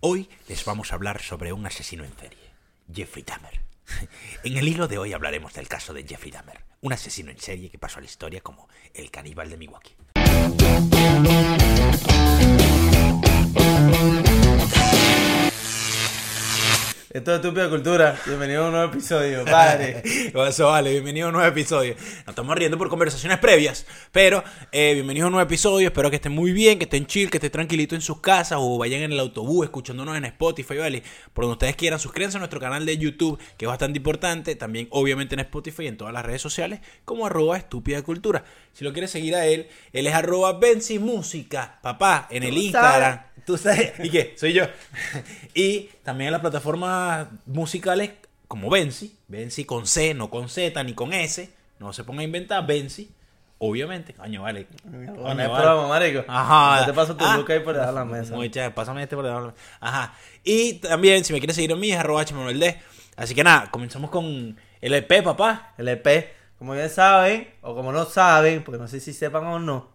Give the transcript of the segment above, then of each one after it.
Hoy les vamos a hablar sobre un asesino en serie, Jeffrey Dahmer. En el hilo de hoy hablaremos del caso de Jeffrey Dahmer, un asesino en serie que pasó a la historia como el caníbal de Milwaukee. Esto es Estúpida Cultura. Bienvenido a un nuevo episodio, padre. Eso vale, bienvenido a un nuevo episodio. Nos estamos riendo por conversaciones previas, pero eh, bienvenidos a un nuevo episodio. Espero que estén muy bien, que estén chill, que estén tranquilitos en sus casas o vayan en el autobús escuchándonos en Spotify, ¿vale? Por donde ustedes quieran, suscríbanse a nuestro canal de YouTube, que es bastante importante. También, obviamente, en Spotify y en todas las redes sociales, como arroba estúpida cultura. Si lo quieres seguir a él, él es arroba Benzi Música, papá, en el Instagram. sabes. ¿Tú sabes? ¿Y qué? Soy yo. y también en las plataformas musicales como Benzi. Benzi con C, no con Z ni con S. No se ponga a inventar Benzi. Obviamente. Coño, vale. Coño, es vale. broma, marico. Ajá. No te paso tu Ah. look ahí por debajo de la mesa. Muy chévere, pásame este por debajo de la mesa. Ajá. Y también, si me quieres seguir a mí, es arroba hmanueld. Así que nada, comenzamos con el EP, papá. El EP, como bien saben, o como no saben, porque no sé si sepan o no,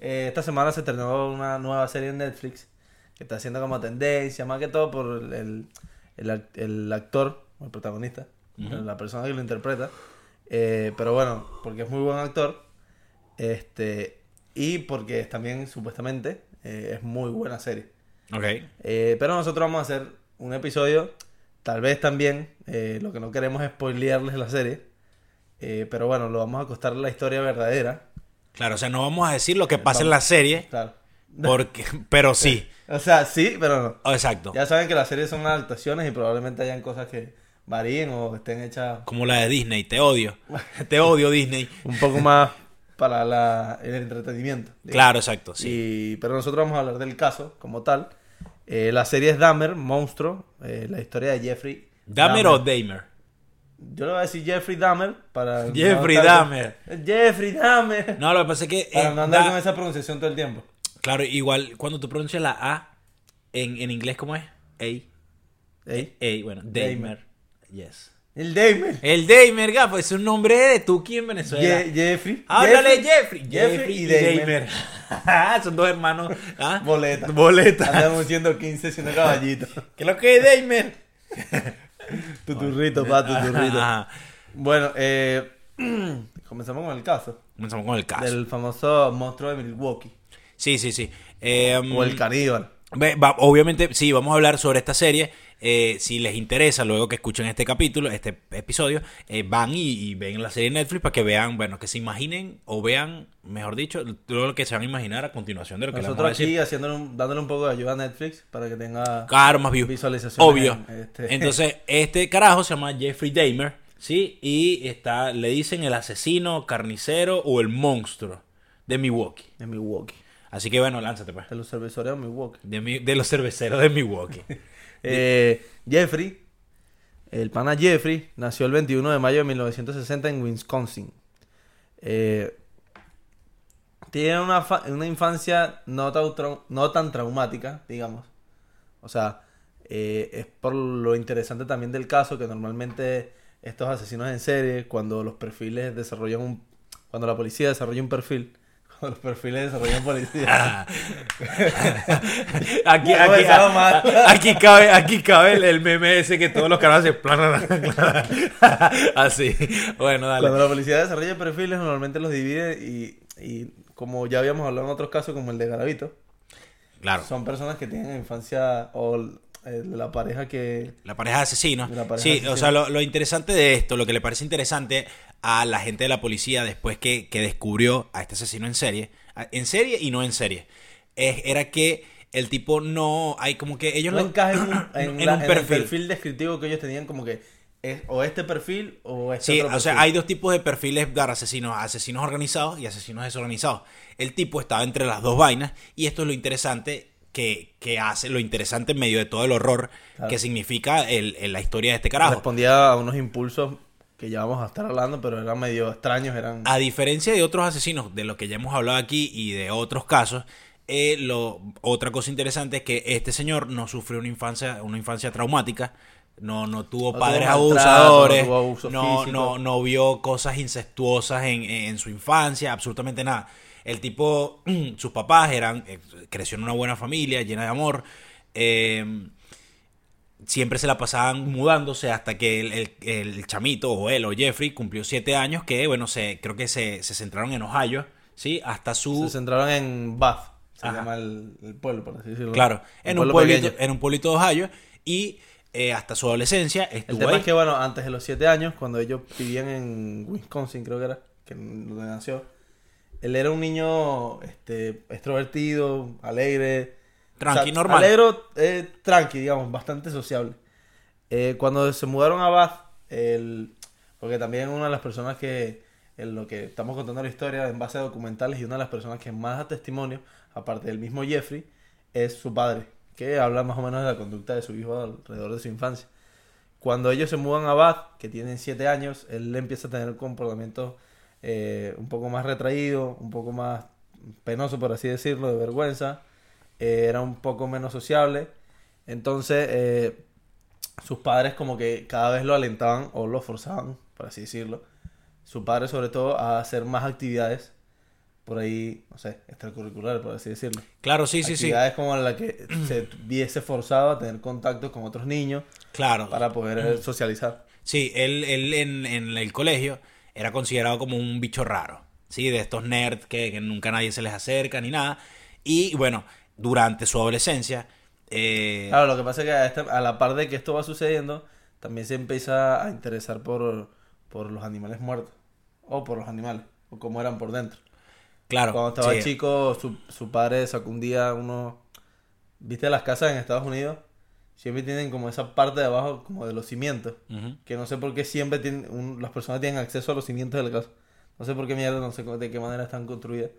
eh, esta semana se estrenó una nueva serie en Netflix que está haciendo como tendencia, más que todo por el, el, el act- el actor, o el protagonista, la persona que lo interpreta. Eh, pero bueno, porque es muy buen actor. Este, y porque es también, supuestamente, eh, es muy buena serie. Ok. Eh, pero nosotros vamos a hacer un episodio, tal vez también, lo que no queremos es spoilearles la serie, pero bueno, lo vamos a acostar la historia verdadera, Claro, o sea, no vamos a decir lo que pasa en la serie, claro. Porque, pero sí. O sea, sí, pero no. Exacto. Ya saben que las series son adaptaciones y probablemente hayan cosas que varíen o estén hechas Como la de Disney, te odio. Te odio, Disney. un poco más para la, el entretenimiento. digamos. Claro, exacto, sí. Y- pero nosotros vamos a hablar del caso como tal. Eh, la serie es Dahmer, Monstruo, eh, la historia de Jeffrey. ¿Dahmer o Damer? Yo le voy a decir Jeffrey Dahmer para... Jeffrey no Dahmer. Jeffrey Dahmer. No, lo que pasa es que. Para eh, no andar da- con esa pronunciación todo el tiempo. Claro, igual cuando tú pronuncias la A en, en inglés, ¿cómo es? A. ¿Eh? A, bueno. Damer. Yes. El Dahmer. El Damer, gafo, es un nombre de Tuki en Venezuela. Je- Jeffrey. Háblale, Jeffrey. Jeffrey, Jeffrey y. Damer. Son dos hermanos. ¿ah? Boleta. Boleta. Andamos siendo 15 siendo caballito. ¿Qué es lo que es Damer? Tuturrito, pa, tuturrito. Ajá. Bueno, eh, comenzamos con el caso. Comenzamos con el caso. Del famoso monstruo de Milwaukee. Sí, sí, sí. Eh, O el caníbal. Obviamente, sí, vamos a hablar sobre esta serie. Eh, si les interesa, luego que escuchen este capítulo, este episodio, eh, van y, y ven la serie de Netflix para que vean, bueno, que se imaginen o vean, mejor dicho, todo lo que se van a imaginar a continuación de lo que les vamos a Nosotros decir. aquí haciéndole un- dándole un poco de ayuda a Netflix para que tenga Claro, más views. visualizaciones. Obvio. en este- Entonces, este carajo se llama Jeffrey Dahmer, ¿sí? Y está, le dicen el asesino, carnicero o el monstruo de Milwaukee. en Milwaukee. Así que bueno, lánzate pues. De los cerveceros de Milwaukee. De, mi- de los cerveceros de Milwaukee. Eh, Jeffrey, el pana Jeffrey, nació el 21 de mayo de 1960 en Wisconsin. Eh, tiene una, una infancia no tan, no tan traumática, digamos. O sea, eh, es por lo interesante también del caso que normalmente estos asesinos en serie, cuando los perfiles desarrollan un... Cuando la policía desarrolla un perfil, los perfiles desarrollan policía... aquí, cabe, aquí cabe el, el meme ese que todos los canales se planan. Así. Bueno, dale. Cuando la policía desarrolla perfiles, normalmente los divide y, y como ya habíamos hablado en otros casos, como el de Garavito, Claro. son personas que tienen infancia o la pareja que... La pareja de asesinos. La pareja sí, o sea, lo, lo interesante de esto, lo que le parece interesante a la gente de la policía después que, que descubrió a este asesino en serie, en serie y no en serie, es- era que el tipo no, hay como que ellos No lo- encaja en, un, en en perfil. el perfil descriptivo que ellos tenían como que es o este perfil o este Sí, otro o sea, perfil. hay dos tipos de perfiles de asesinos, asesinos organizados y asesinos desorganizados. El tipo estaba entre las dos vainas y esto es lo interesante que, que hace, lo interesante en medio de todo el horror Claro. que significa el, el- la historia de este carajo. Respondía a unos impulsos que ya vamos a estar hablando, pero eran medio extraños, eran... A diferencia de otros asesinos, de los que ya hemos hablado aquí y de otros casos, eh, lo, otra cosa interesante es que este señor no sufrió una infancia, una infancia traumática, no, no tuvo No padres tuvo abusadores, no tuvo no, no, no vio cosas incestuosas en, en su infancia, absolutamente nada. El tipo, sus papás eran, eh, creció en una buena familia, llena de amor, eh, siempre se la pasaban mudándose hasta que el, el- el chamito, o él, o Jeffrey, cumplió siete años, que, bueno, se, creo que se, se centraron en Ohio, ¿sí? Hasta su... Se centraron en Bath, se Ajá. llama el, el pueblo, por así decirlo. Claro, en un, pueblo pueblito, pequeño. en un pueblito de Ohio, y eh, hasta su adolescencia El tema ahí. es que, bueno, antes de los 7 años, cuando ellos vivían en Wisconsin, creo que era, que donde nació, él era un niño este, extrovertido, alegre. Tranqui, normal. Alegro, eh, tranqui, digamos, bastante sociable. Eh, cuando se mudaron a Bath, el, porque también una de las personas que, en lo que estamos contando la historia en base a documentales y una de las personas que más da testimonio, aparte del mismo Jeffrey, es su padre, que habla más o menos de la conducta de su hijo alrededor de su infancia. Cuando ellos se mudan a Bath, que tienen 7 años, él empieza a tener comportamientos eh, un poco más retraído, un poco más penoso, por así decirlo, de vergüenza. Eh, era un poco menos sociable. Entonces, eh, sus padres como que cada vez lo alentaban o lo forzaban, por así decirlo. Su padre sobre todo a hacer más actividades por ahí, no sé, extracurriculares, por así decirlo. Claro, sí, sí, sí. actividades como en la que se viese forzado a tener contacto con otros niños Claro. para poder socializar. Sí, él, él en, en el colegio era considerado como un bicho raro, ¿sí? De estos nerds que, que nunca nadie se les acerca ni nada. Y bueno, durante su adolescencia, eh, Claro, lo que pasa es que a, esta- a la par de que esto va sucediendo, también se empieza a interesar por, por los animales muertos. O por los animales, o cómo eran por dentro. claro, Cuando estaba sí, chico, su, su padre sacó un día uno... ¿Viste las casas en Estados Unidos? Siempre tienen como esa parte de abajo, como de los cimientos. ujú. Que no sé por qué siempre tienen, un- las personas tienen acceso a los cimientos de la casa. No sé por qué mierda, no sé de qué manera están construidas.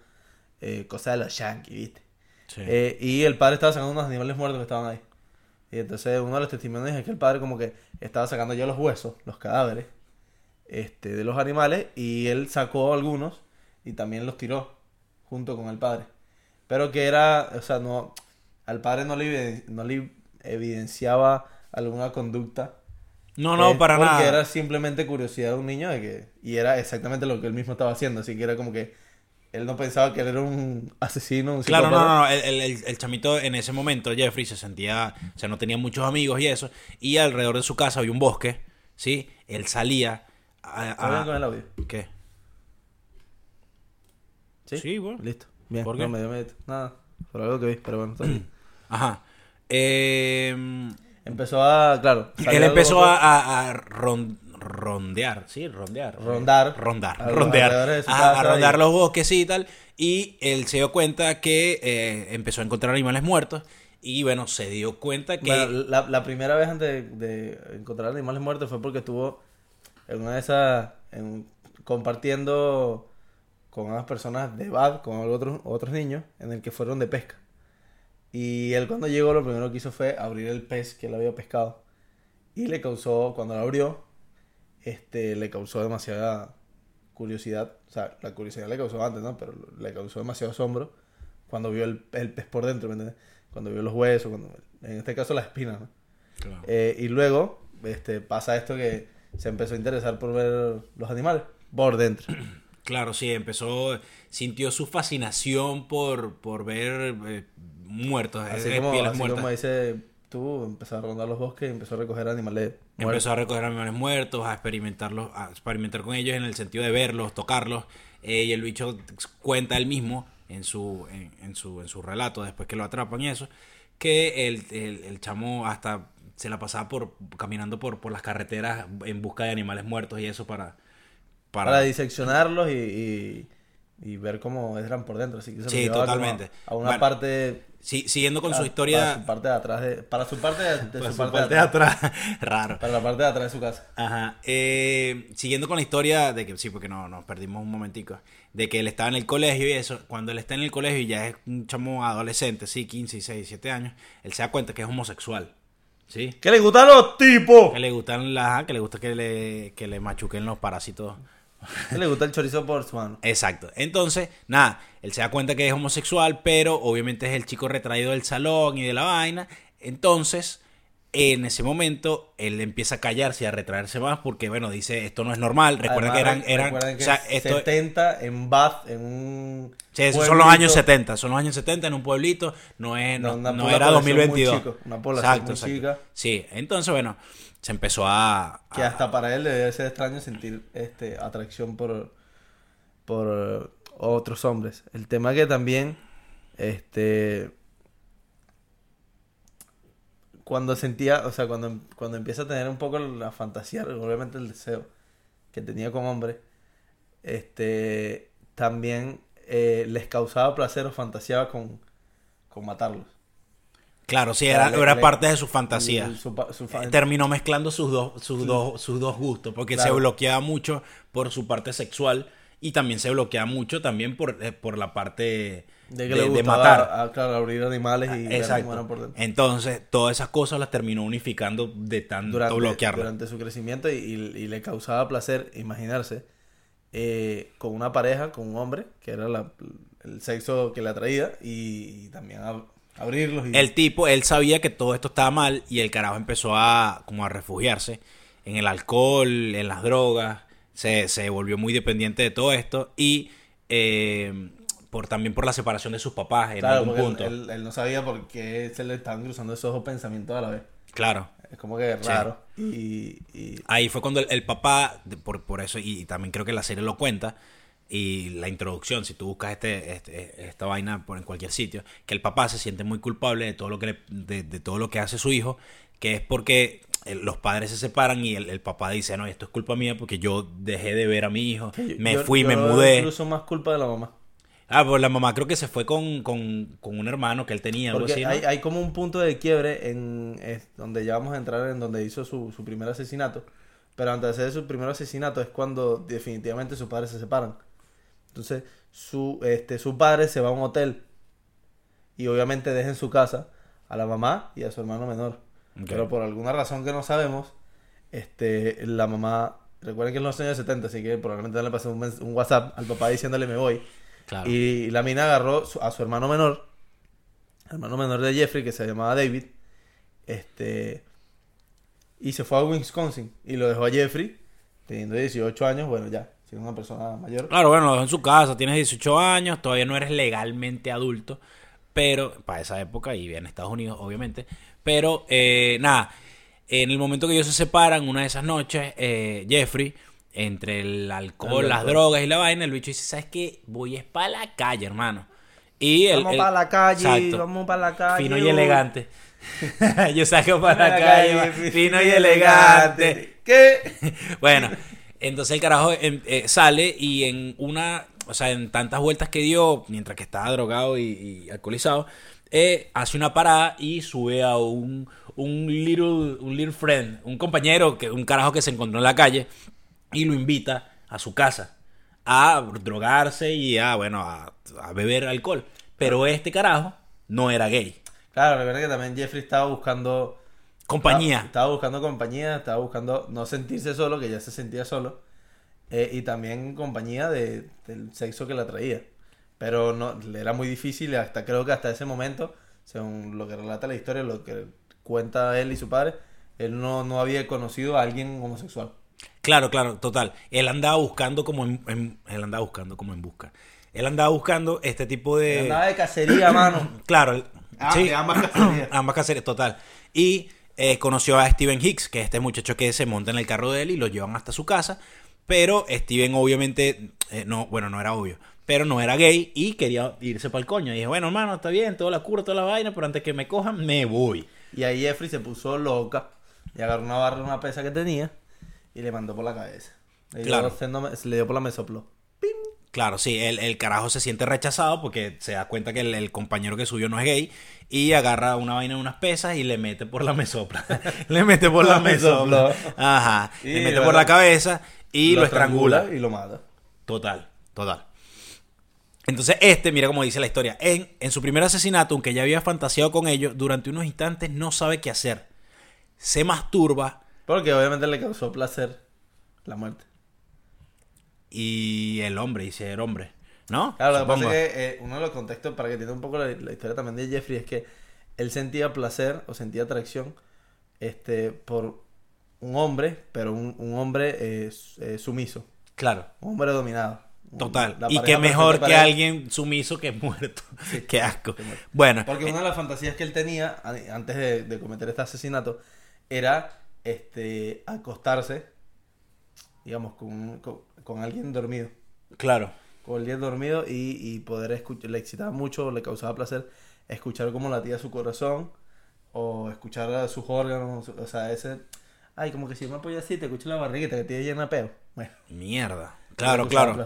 Eh, cosa de los yankees, ¿viste? Sí. Eh, y el padre estaba sacando unos animales muertos que estaban ahí. Y entonces uno de los testimonios es que el padre como que estaba sacando ya los huesos, los cadáveres, este, de los animales, y él sacó algunos y también los tiró junto con el padre. Pero que era, o sea, no, al padre no le, no le evidenciaba alguna conducta. no, no, eh, para porque nada. era simplemente curiosidad de un niño de que, y era exactamente lo que él mismo estaba haciendo, así que era como que él no pensaba que él era un asesino, un Claro, no, no, no. El, el- el- chamito en ese momento, Jeffrey, se sentía, o sea, no tenía muchos amigos y eso. Y alrededor de su casa había un bosque, ¿sí? Él salía a... ¿Está bien a- con el audio? ¿Qué? ¿Sí? Sí, bueno. Listo. Bien. ¿Por no, me dio miedo. Nada. Por algo que vi, pero bueno. está bien. Ajá. Eh, empezó a, claro. él empezó a, a- a ron- rondear, ¿sí? Rondear. Rondar. Rondar. A Rondear. a rondar los bosques y tal. Y él se dio cuenta que eh, empezó a encontrar animales muertos. Y bueno, se dio cuenta que... Bueno, la, la primera vez antes de, de encontrar animales muertos fue porque estuvo en una de esas. en- compartiendo con unas personas de Bad, con otros, otros niños, en el que fueron de pesca. Y él cuando llegó lo primero que hizo fue abrir el pez que él había pescado. Y le causó, cuando lo abrió, este, le causó demasiada curiosidad. O sea, la curiosidad le causó antes, ¿no? Pero le causó demasiado asombro cuando vio el, el pez por dentro, ¿me entiendes? Cuando vio los huesos, cuando, en este caso la espina, ¿no? Claro. Eh, y luego este, pasa esto que se empezó a interesar por ver los animales por dentro. Claro, sí, empezó, sintió su fascinación por, por ver eh, muertos, Así, como, así como dice tú, empezó a rondar los bosques y empezó a recoger animales muertos. Empezó a recoger animales muertos, a experimentarlos, a experimentar con ellos en el sentido de verlos, tocarlos. eh, y el bicho cuenta él mismo en su, en, en su, en su relato, después que lo atrapan y eso, que el, el, el chamo hasta se la pasaba por caminando por, por las carreteras en busca de animales muertos y eso para... Para, para, diseccionarlos y, y, y ver cómo eran por dentro. Así que se los Sí, totalmente. A, a una Bueno, parte... Sí, siguiendo con su para- historia... Para su parte de atrás de... Para su parte de, de para su parte, parte de atrás. atrás. Raro. Para la parte de atrás de su casa. Ajá. Eh, siguiendo con la historia de que sí, porque no, nos perdimos un momentico. De que él estaba en el colegio y eso. Cuando él está en el colegio y ya es un chamo adolescente, sí, 15, 16, 17 años, él se da cuenta que es homosexual. ¿Sí? ¿Qué le gustan los tipos? Que le gustan las, que le gusta que le, que le machuquen los parásitos. ¿Qué le gusta el chorizo por su mano? Exacto. Entonces, nada, él se da cuenta que es homosexual, pero obviamente es el chico retraído del salón y de la vaina. Entonces, En ese momento, él empieza a callarse y a retraerse más porque, bueno, dice, esto no es normal. Recuerda que eran... Eran recuerden que o sea, esto, 70 en Bath, en un. Sí, esos son los años pueblito, 70, son los años 70 en un pueblito, no es no, no una era población muy 2022. chica, una población muy chica. Sí, entonces bueno, se empezó a, Que hasta para él debe ser extraño sentir este atracción por, por otros hombres. El tema que también, este, cuando sentía, o sea, cuando, cuando empieza a tener un poco la fantasía, obviamente el deseo que tenía con hombres, este, también eh, les causaba placer o fantaseaba con, con matarlos. Claro, sí, era, le- era le- parte de su fantasía. su su Eh, Terminó mezclando sus dos, sus dos, sus dos gustos, porque se bloqueaba mucho por su parte sexual y también se bloqueaba mucho también por, eh, por la parte de de, que le de matar. ah, claro, abrir animales y cómo Exacto. por dentro. Entonces, todas esas cosas las terminó unificando de tanto durante, bloquearla. durante su crecimiento y, y- y le causaba placer imaginarse eh, con una pareja, con un hombre, que era la- el sexo que le atraía, y, y también ab- abrirlos. Y, El tipo, él sabía que todo esto estaba mal y el carajo empezó a como a refugiarse en el alcohol, en las drogas, se, se volvió muy dependiente de todo esto y eh, por también por la separación de sus papás en claro, algún punto. él, él- él no sabía por qué se le estaban cruzando esos dos pensamientos a la vez. Claro. Es como que raro. Y, y- Ahí fue cuando el, el papá, por, por eso, y, también creo que la serie lo cuenta, y la introducción, si tú buscas este, este- esta vaina por en cualquier sitio, que el papá se siente muy culpable de todo lo que, le- de, de todo lo que hace su hijo, que es porque eh, los padres se separan y el, el papá dice, no, esto es culpa mía porque yo dejé de ver a mi hijo, me yo- fui, yo me mudé. Incluso más culpa de la mamá. Ah, pues la mamá creo que se fue con, con, con un hermano que él tenía, algo Porque así, ¿no? hay, hay como un punto de quiebre en es donde ya vamos a entrar en donde hizo su, su primer asesinato. Pero antes de hacer su primer asesinato es cuando definitivamente sus padres se separan. Entonces, su, este, su padre se va a un hotel y obviamente deja en su casa a la mamá y a su hermano menor. Pero por alguna razón que no sabemos, este, la mamá, recuerden que es los años 70, así que probablemente le pasó un, WhatsApp al papá diciéndole me voy. Claro. Y la mina agarró su- a su hermano menor, hermano menor de Jeffrey, que se llamaba David, este, y se fue a Wisconsin y lo dejó a Jeffrey, teniendo 18 años, bueno, ya, siendo una persona mayor. Claro, bueno, lo dejó en su casa, tienes 18 años, todavía no eres legalmente adulto, pero para esa época y en Estados Unidos, obviamente. Pero eh, nada, en el momento que ellos se separan, una de esas noches, eh, Jeffrey, entre el alcohol, El las drogas y la vaina, el bicho dice, ¿sabes qué? Voy es para la calle, hermano. Y el, vamos para la calle, Exacto. vamos para la calle. Fino y elegante. Yo saco para la calle, va, fino y elegante. ¿Qué? Bueno, entonces el carajo em, eh, sale y en una, o sea, en tantas vueltas que dio, mientras que estaba drogado y, alcoholizado, eh, hace una parada y sube a un, un little, un little friend, un compañero, que, un carajo que se encontró en la calle y lo invita a su casa a drogarse y a, bueno, a, a beber alcohol. Pero este carajo no era gay. Claro, recuerda que también Jeffrey estaba buscando Compañía. Estaba, estaba buscando compañía, estaba buscando no sentirse solo, que ya se sentía solo. eh, y también compañía de, del sexo que la traía. Pero no, le era muy difícil, hasta creo que hasta ese momento, según lo que relata la historia, lo que cuenta él y su padre, él no, no había conocido a alguien homosexual. Claro, claro, total. Él andaba buscando como en, en- él andaba buscando como en busca. Él andaba buscando este tipo de Andaba de cacería, mano. Claro, Ah, sí, ambas cacerías. ambas cacerías, total. Y eh, conoció a Steven Hicks, que es este muchacho que se monta en el carro de él y lo llevan hasta su casa. Pero Steven obviamente, eh, no, bueno, no era obvio, pero no era gay y quería irse para el coño. Y dije, bueno, hermano, está bien, toda la cura, toda la vaina, pero antes que me cojan, me voy. Y ahí Jeffrey se puso loca y agarró una barra una pesa que tenía y le mandó por la cabeza. Le dio, Claro. se le dio por la mesopló. Claro, sí, el, el carajo se siente rechazado porque se da cuenta que el, el compañero que subió no es gay y agarra una vaina de unas pesas y le mete por la mesopla. le mete por la La mesopla. mesopla. Ajá. Y le mete por la cabeza y lo, estrangula. y lo mata. Total, total. Entonces, este, mira cómo dice la historia. En, en su primer asesinato, aunque ya había fantaseado con ellos, durante unos instantes no sabe qué hacer. Se masturba Porque obviamente le causó placer la muerte. Y el hombre, dice el hombre. ¿No? Claro, lo que pasa es que eh, uno de los contextos, para que entienda un poco la, la historia también de Jeffrey, es que él sentía placer o sentía atracción este, por un hombre, pero un, un hombre eh, eh, sumiso, Claro. un hombre dominado. Total. Y que mejor que alguien sumiso que muerto. Qué asco. Bueno, Porque una de las fantasías que él tenía antes de, de cometer este asesinato era este acostarse, digamos, con, con, con alguien dormido. claro. Con alguien dormido y, y poder escuchar, le excitaba mucho, le causaba placer escuchar cómo latía su corazón o escuchar a sus órganos, o sea, ese... Ay, como que si me apoyo así, te escucho la barriguita que tiene llena de peo. Bueno, Mierda. Claro, claro.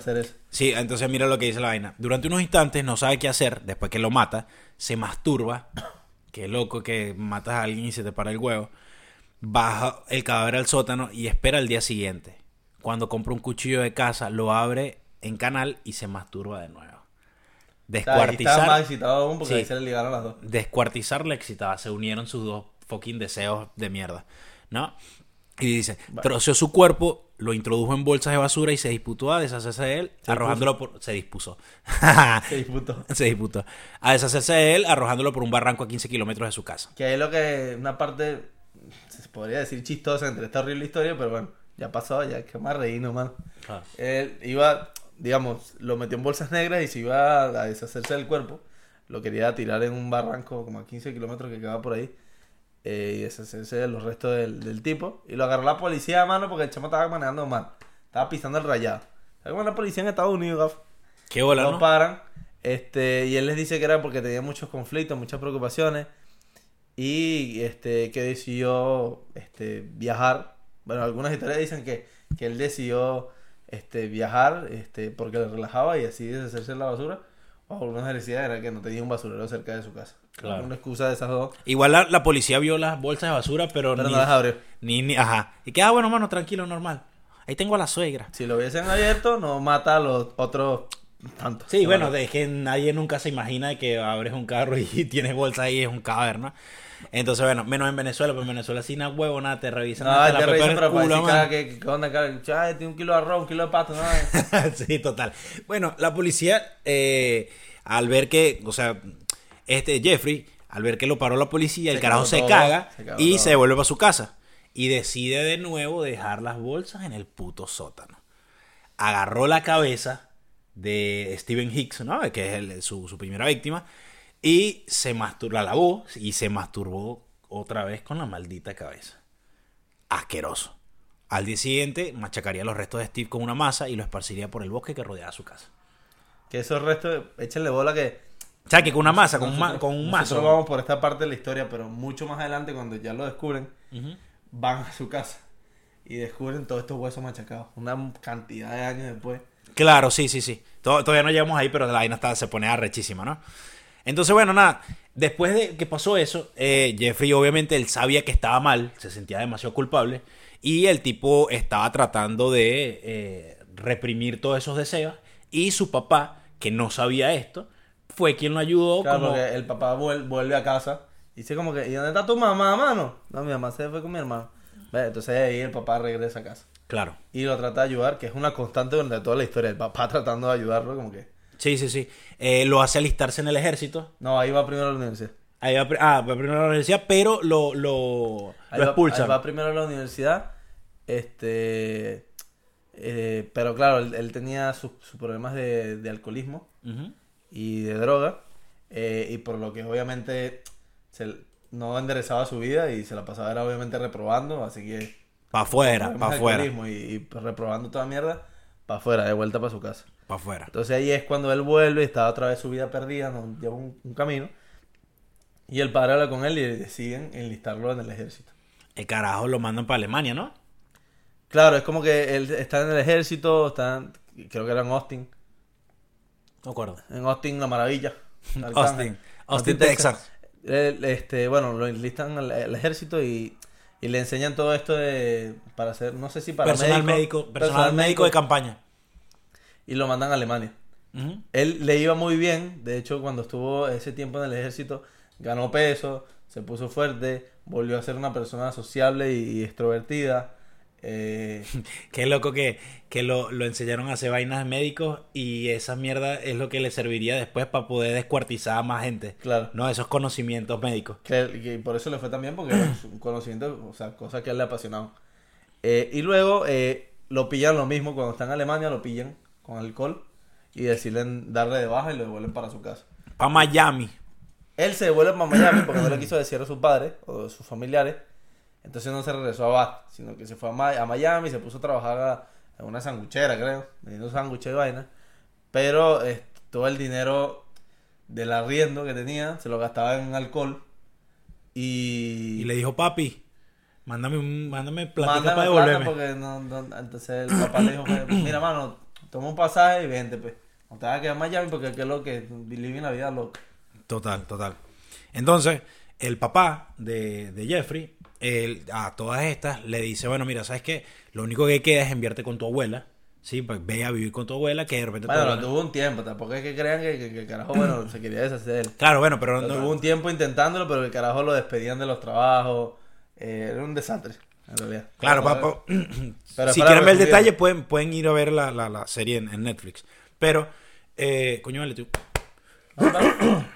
Sí, entonces mira lo que dice la vaina. Durante unos instantes no sabe qué hacer, después que lo mata, se masturba. Qué loco que matas a alguien y se te para el huevo. Baja el cadáver al sótano y espera el día siguiente. Cuando compra un cuchillo de casa, lo abre en canal y se masturba de nuevo. Ahí estaba más Descuartizar, excitado aún porque Sí. ahí se le ligaron las dos. descuartizar le excitaba. Se unieron sus dos fucking deseos de mierda. ¿No? Y dice, troceó su cuerpo, lo introdujo en bolsas de basura y se disputó a deshacerse de él, Se arrojándolo por... Se dispuso. Se disputó. se disputó. A deshacerse de él, arrojándolo por un barranco a 15 kilómetros de su casa. Que ahí lo que, una parte, se podría decir chistosa entre esta horrible historia, pero bueno, ya pasó, ya que más reír, no, mano. Él iba, digamos, lo metió en bolsas negras y se iba a deshacerse del cuerpo. Lo quería tirar en un barranco como a 15 kilómetros que quedaba por ahí. eh, y deshacerse de los restos del, del tipo. Y lo agarró la policía a mano porque el chamo estaba manejando mal. Estaba pisando el rayado. ¿Sabes cómo la policía en Estados Unidos, gaf? Qué bola, lo ¿no? paran. Este, y él les dice que era porque tenía muchos conflictos, muchas preocupaciones. Y este, que decidió este, viajar. Bueno, algunas historias dicen que, que él decidió este, viajar este, porque le relajaba y así deshacerse de la basura. O algunas decían era que no tenía un basurero cerca de su casa. Claro. Una excusa de esas dos. Igual la, la policía vio las bolsas de basura, pero, Pero ni, no las abrió. ni, ni- Ajá. Y que, ah, bueno, mano, tranquilo, normal. Ahí tengo a la suegra. Si lo hubiesen abierto, no mata a los otros tantos. Sí, bueno, de que nadie nunca se imagina de que abres un carro y tienes bolsa ahí y es un cadáver, ¿no? Entonces, bueno, menos en Venezuela, pero en Venezuela sin nada huevo, nada, te revisan No, hasta te pepa revisan, pero para culo, decir que, que onda, cada, "Ay, tiene un kilo de arroz, un kilo de pato, no, sí, total. Bueno, la policía, eh, al ver que, o sea, este Jeffrey, al ver que lo paró la policía, el carajo se todo, caga se y todo. se devuelve para su casa. Y decide de nuevo dejar las bolsas en el puto sótano. Agarró la cabeza de Steven Hicks, ¿no? Que es el- su, su primera víctima. Y se masturbó, la lavó y se masturbó otra vez con la maldita cabeza. Asqueroso. Al día siguiente machacaría los restos de Steve con una masa y lo esparciría por el bosque que rodeaba su casa. Que esos restos, échenle bola que... O sea, que con una masa, con un, ma- nosotros- con un Nosotros mazo. vamos por esta parte de la historia, pero mucho más adelante, cuando ya lo descubren, van a su casa y descubren todos estos huesos machacados. Una cantidad de años después. Claro, sí, sí, sí. To- Todavía no llegamos ahí, pero la vaina está, se pone arrechísima, ¿no? Entonces, bueno, nada. Después de que pasó eso, eh, Jeffrey obviamente él sabía que estaba mal, se sentía demasiado culpable. Y el tipo estaba tratando de eh, reprimir todos esos deseos. Y su papá, que no sabía esto, fue quien lo ayudó. Claro, como... porque el papá vuel- vuelve a casa y dice como que, ¿y dónde está tu mamá, mano? No, mi mamá se fue con mi hermano. Entonces ahí el papá regresa a casa. Claro. Y lo trata de ayudar, que es una constante durante toda la historia. El papá tratando de ayudarlo, como que... Sí, sí, sí. Eh, lo hace alistarse en el ejército. No, ahí va primero a la universidad. Ahí va, ah, va primero a la universidad, pero lo, lo, Ahí lo va- ahí va primero a la universidad. Este. eh, pero claro, él, él tenía sus, sus problemas de, de alcoholismo y de droga. eh, y por lo que obviamente se, no enderezaba su vida y se la pasaba era obviamente reprobando. Así que. Pa' afuera, pa' afuera, Y, y reprobando toda mierda. Para afuera, de vuelta para su casa. Afuera. Entonces ahí es cuando él vuelve, está otra vez su vida perdida, no, lleva un, un camino. Y el padre habla con él y deciden enlistarlo en el ejército. El carajo lo mandan para Alemania, ¿no? Claro, es como que él está en el ejército, está creo que era en Austin. No acuerdo. En Austin, la maravilla. Austin. Austin, Texas. Este, bueno, lo enlistan al, al ejército y, y le enseñan todo esto de para hacer, no sé si para Personal médico, personal médico de campaña. Y lo mandan a Alemania. Él le iba muy bien, de hecho cuando estuvo ese tiempo en el ejército ganó peso, se puso fuerte, volvió a ser una persona sociable y, extrovertida, Eh, Qué loco que, que lo, lo enseñaron a hacer vainas médicos y esa mierda es lo que le serviría después para poder descuartizar a más gente. claro. No, esos conocimientos médicos. Que, que por eso le fue también, porque era un conocimiento, o sea, cosas que a él le apasionaban. Eh, y luego eh, lo pillan lo mismo, cuando está en Alemania lo pillan con alcohol y deciden darle de baja y lo devuelven para su casa. Pa' Miami. Él se devuelve para Miami porque no le quiso decir a sus padres o a sus familiares. Entonces no se regresó a Bath, sino que se fue a, Ma- a Miami y se puso a trabajar en una sanguchera, creo, vendiendo sándwiches y vaina. Pero eh, todo el dinero del arriendo que tenía se lo gastaba en alcohol. Y, Y le dijo, papi, mándame un, mándame Mándame para plata devolverme. porque no, no- entonces el papá le dijo, mira mano, toma un pasaje y vente pues. No te vas a quedar en Miami porque aquí es lo que vivir la vida loca. Total, total. Entonces, el papá de, de Jeffrey, él, a todas estas, le dice, bueno, mira, ¿sabes qué? Lo único que queda es enviarte con tu abuela. Sí, pues ve a vivir con tu abuela, que de repente Bueno, lo tuvo un tiempo, tampoco es que crean que, que, que el carajo, bueno, se quería deshacer. Claro, bueno, pero Lo no- tuvo un tiempo intentándolo, pero el carajo lo despedían de los trabajos. Eh, era un desastre, en realidad. Claro. Pero si para quieren ver el detalle, pueden, pueden ir a ver la, la, la serie en, en Netflix. Pero, eh, coño, vale tú.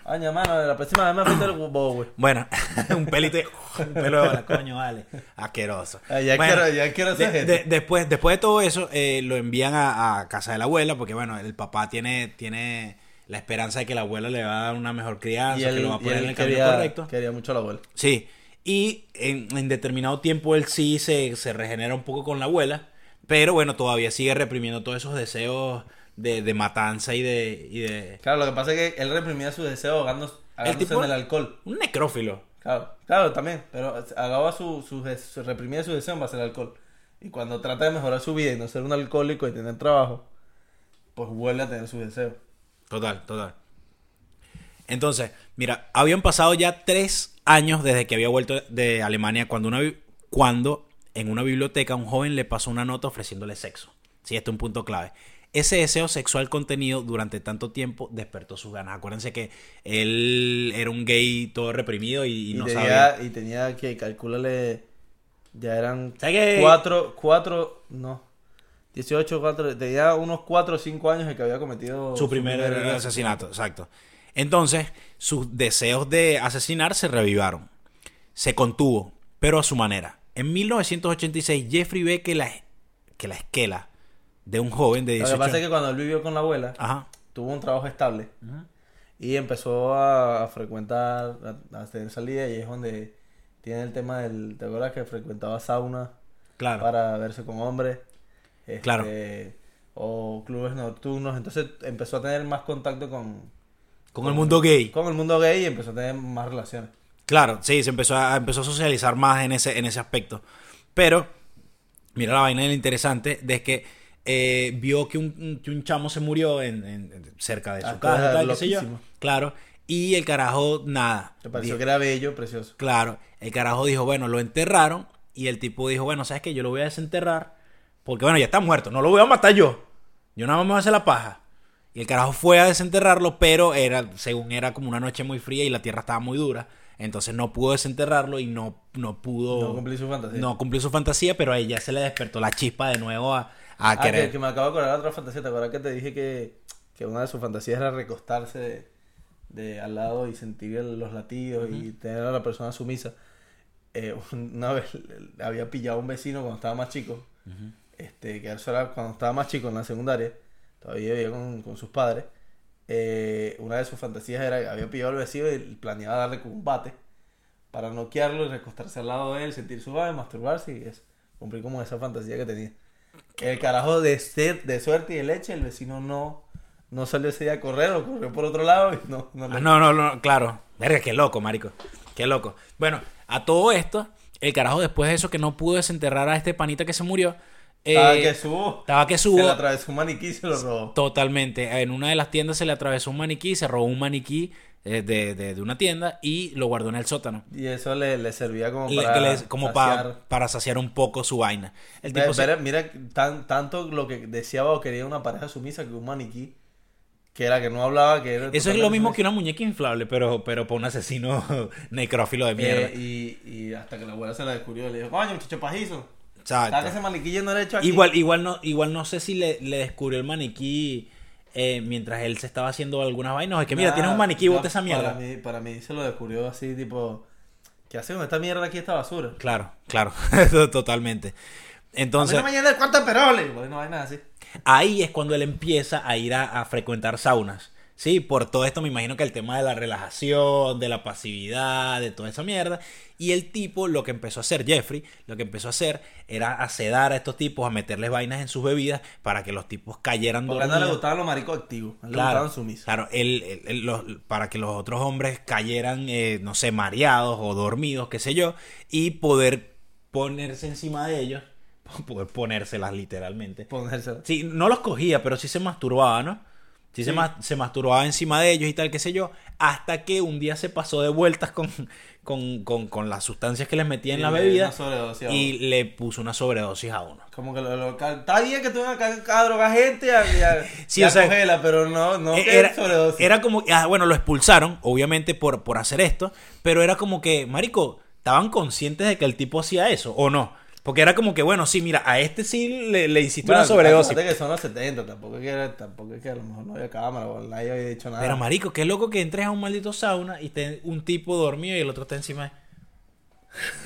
Aña, mano, la próxima vez me afecta el bobo, güey. Bueno, un pelito, de- un pelo de bola, coño, vale. Asqueroso. Ah, ya Bueno, quiero- ya quiero ser de- gente. de- después, después de todo eso, eh, lo envían a, a casa de la abuela, porque bueno, el papá tiene, tiene la esperanza de que la abuela le va a dar una mejor crianza, Y que lo va a poner en el camino quería, correcto. quería mucho a la abuela. Sí, y en, en determinado tiempo él sí se, se regenera un poco con la abuela, pero bueno, todavía sigue reprimiendo todos esos deseos de, de matanza y de, y de... Claro, lo que pasa es que él reprimía sus deseos ahogándose, ahogándose tipo- en el alcohol. Un necrófilo. Claro, claro, también. Pero su, su, su- reprimía su deseo en base al alcohol. Y cuando trata de mejorar su vida y no ser un alcohólico y tener trabajo, pues vuelve a tener sus deseos. Total, total. Entonces, mira, habían pasado ya tres años desde que había vuelto de Alemania cuando, una, cuando en una biblioteca un joven le pasó una nota ofreciéndole sexo. Sí, este es un punto clave. Ese deseo sexual contenido durante tanto tiempo despertó sus ganas. Acuérdense que él era un gay todo reprimido y, y Y, no tenía, sabía. y tenía que, calcúlale, ya eran cuatro, cuatro, no, 18, cuatro, tenía unos cuatro o cinco años de que había cometido Su primer asesinato, exacto. Entonces, sus deseos de asesinar se revivaron. Se contuvo, pero a su manera. En 1986, Jeffrey ve que la, que la esquela de un joven de Lo 18 que pasa es que cuando él vivió con la abuela, Ajá. tuvo un trabajo estable y empezó a, a frecuentar, a, a tener salida y es donde tiene el tema del, ¿te acuerdas que frecuentaba sauna Claro. para verse con hombres? Este, Claro. O clubes nocturnos, entonces empezó a tener más contacto con, Con el mundo gay. con el mundo gay y empezó a tener más relaciones. Claro, sí, se empezó a, empezó a socializar más en ese, en ese aspecto. Pero, mira la vaina interesante de que eh, vio que un, que un chamo se murió en, en- cerca de su Ah, casa, tal, qué sé yo. Claro. Y el carajo, nada. Me pareció Dijo- que era bello, precioso. Claro, el carajo dijo, bueno, lo enterraron. Y el tipo dijo, bueno, ¿sabes qué? Yo lo voy a desenterrar. Porque, bueno, ya está muerto. No lo voy a matar yo. Yo nada más me voy a hacer la paja. Y el carajo fue a desenterrarlo, pero era, según era como una noche muy fría y la tierra estaba muy dura. Entonces no pudo desenterrarlo y no, no pudo... No cumplí su fantasía. No cumplió su fantasía, pero a ella se le despertó la chispa de nuevo a, a Ah, querer. que, que me acabo de acordar de otra fantasía. ¿Te acuerdas que te dije que, que una de sus fantasías era recostarse de, de al lado y sentir el- los latidos y tener a la persona sumisa? Eh, una vez había pillado a un vecino cuando estaba más chico. este, que eso era cuando estaba más chico en la secundaria. Todavía vivía con, con sus padres. Eh, una de sus fantasías era que había pillado al vecino y planeaba darle con un bate para noquearlo y recostarse al lado de él, sentir su baile, masturbarse y eso. Cumplir como esa fantasía que tenía. El carajo de, ser, de suerte y de leche, el vecino no, no salió ese día a correr, o corrió por otro lado y no, no, Ah, no, no, no, claro. Verga, qué loco, marico. Qué loco. Bueno, a todo esto, el carajo después de eso que no pudo desenterrar a este panita que se murió. Estaba eh, que subo. estaba que Se subo. le atravesó un maniquí y se lo robó. Totalmente. En una de las tiendas se le atravesó un maniquí, se robó un maniquí eh, de, de- de una tienda y lo guardó en el sótano. Y eso le, le servía como para le- como pa- saciar. para saciar un poco su vaina. El tipo se- ver- mira, tan, tanto lo que deseaba o quería una pareja sumisa que un maniquí, que era que no hablaba, que era Eso es lo mismo que una muñeca inflable, pero, pero para un asesino necrófilo de mierda. Eh, y, y hasta que la abuela se la descubrió, le dijo, coño, muchacho pajizo. Exacto. ¿Sabes que ese maniquí no era hecho aquí? Igual, igual no, igual no sé si le, le descubrió el maniquí eh, mientras él se estaba haciendo algunas vainas. Es que mira, Nah, tienes un maniquí, bota esa mierda. Para mí, para mí se lo descubrió así, tipo... ¿Qué hace con esta mierda aquí, esta basura? Claro, claro, totalmente. Entonces... No cuarto de. Bueno, no hay nada así. ahí es cuando él empieza a ir a, a frecuentar saunas. Sí, por todo esto me imagino que el tema de la relajación, de la pasividad, de toda esa mierda. Y el tipo, lo que empezó a hacer, Jeffrey, lo que empezó a hacer era a sedar a estos tipos, a meterles vainas en sus bebidas para que los tipos cayeran Porque a él no le dormidos. gustaban los maricos activos. Le gustaban sumisos. claro él- él- él los- para que los otros hombres cayeran, eh, no sé, mareados o dormidos, qué sé yo, y poder ponerse encima de ellos, poder ponérselas literalmente. Ponérselo. Sí, no los cogía, pero sí se masturbaba, ¿no? Sí, Se, ma- se masturbaba encima de ellos y tal, qué sé yo, hasta que un día se pasó de vueltas con, con, con, con las sustancias que les metía en la bebida y le puso una sobredosis a uno. Como que lo, lo- está bien que tú a drogar gente y a, y a- Sí, y a o sea, pero no, no que era, sobredosis. era como, ah, bueno, lo expulsaron, obviamente, por, por hacer esto, pero era como que, marico, estaban conscientes de que el tipo hacía eso, ¿o no? Porque era como que, bueno, sí, mira, a este sí le, le hiciste Bueno, una sobredosis. que son los 70, tampoco es que, tampoco es que a lo mejor no había cámara o nadie había dicho nada. Pero, marico, qué loco que entres a un maldito sauna y esté un tipo dormido y el otro está encima de...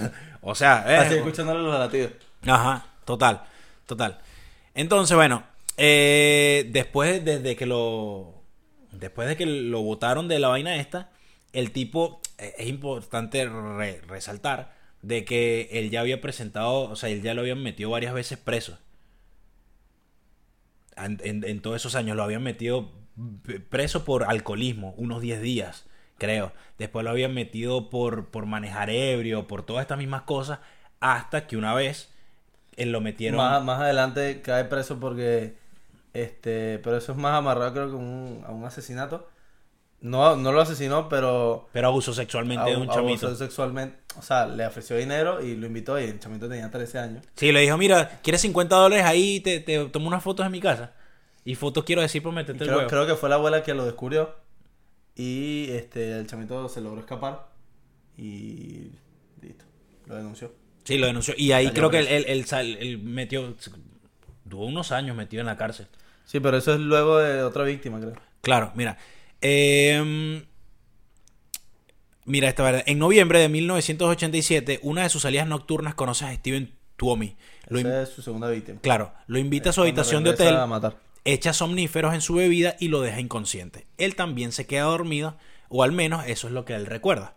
o sea, eh, Así escuchándole los latidos. Ajá, total, total. Entonces, bueno, eh, después de, que lo. Después de que lo votaron de la vaina esta, el tipo. eh, Es importante re- resaltar de que él ya había presentado. O sea, él ya lo habían metido varias veces preso. En, en- todos esos años lo habían metido preso por alcoholismo, unos 10 días, creo. Después lo habían metido por, por manejar ebrio, por todas estas mismas cosas, hasta que una vez él lo metieron. Más, más adelante cae preso porque. Este, pero eso es más amarrado, creo que un- a un asesinato. No, no lo asesinó, pero. Pero abusó sexualmente de un chamito. abusó sexualmente. O sea, le ofreció dinero y lo invitó y el chamito tenía 13 años. Sí, le dijo, mira, ¿quieres 50 dólares ahí? Te, te tomo unas fotos en mi casa. Y fotos quiero decir por meterte el Creo, huevo. creo que fue la abuela que lo descubrió. Y este, el chamito se logró escapar. Y listo. Lo denunció. Sí, lo denunció. Y ahí Salió creo que él, él- él metió... Tuvo unos años metido en la cárcel. Sí, pero eso es luego de otra víctima, creo. Claro, mira. Eh, mira esta verdad. En noviembre de 1987, una de sus salidas nocturnas conoce a Steven Tuomi. Lo Esa es su segunda víctima. Claro, lo invita a su habitación de hotel. echa somníferos en su bebida y lo deja inconsciente. Él también se queda dormido, o al menos eso es lo que él recuerda.